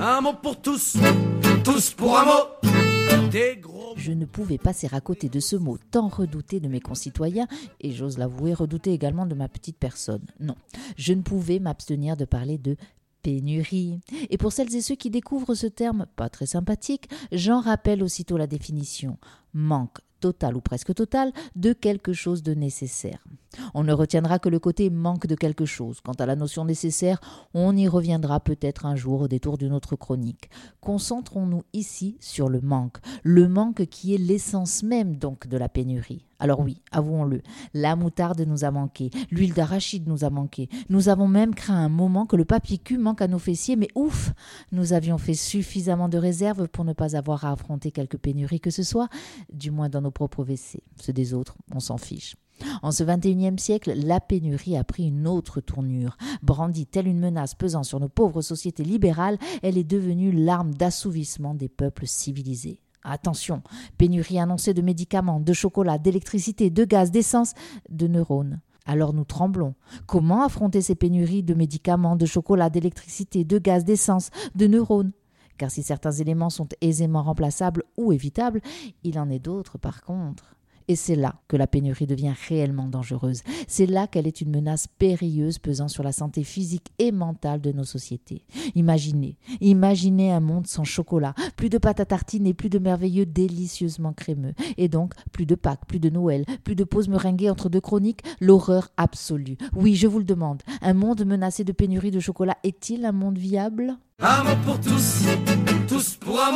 Un mot pour tous, tous pour un mot. Je ne pouvais passer à côté de ce mot tant redouté de mes concitoyens, et j'ose l'avouer, redouté également de ma petite personne. Non, je ne pouvais m'abstenir de parler de pénurie. Et pour celles et ceux qui découvrent ce terme pas très sympathique, j'en rappelle aussitôt la définition. Manque total ou presque total de quelque chose de nécessaire. On ne retiendra que le côté manque de quelque chose. Quant à la notion nécessaire, on y reviendra peut-être un jour au détour d'une autre chronique. Concentrons-nous ici sur le manque, le manque qui est l'essence même donc de la pénurie. Alors oui, avouons-le, la moutarde nous a manqué, l'huile d'arachide nous a manqué. Nous avons même craint un moment que le papier cul manque à nos fessiers, mais ouf, nous avions fait suffisamment de réserves pour ne pas avoir à affronter quelque pénurie que ce soit, du moins dans nos propres WC. Ceux des autres, on s'en fiche. En ce XXIe siècle, la pénurie a pris une autre tournure. Brandie telle une menace pesant sur nos pauvres sociétés libérales, elle est devenue l'arme d'assouvissement des peuples civilisés. Attention, pénurie annoncée de médicaments, de chocolat, d'électricité, de gaz, d'essence, de neurones. Alors nous tremblons. Comment affronter ces pénuries de médicaments, de chocolat, d'électricité, de gaz, d'essence, de neurones? Car si certains éléments sont aisément remplaçables ou évitables, il en est d'autres par contre. Et c'est là que la pénurie devient réellement dangereuse. C'est là qu'elle est une menace périlleuse pesant sur la santé physique et mentale de nos sociétés. Imaginez, imaginez un monde sans chocolat, plus de pâte à tartiner, plus de merveilleux délicieusement crémeux. Et donc, plus de Pâques, plus de Noël, plus de pauses meringuées entre deux chroniques, l'horreur absolue. Oui, je vous le demande, un monde menacé de pénurie de chocolat est-il un monde viable? Un mot pour tous, tous pour un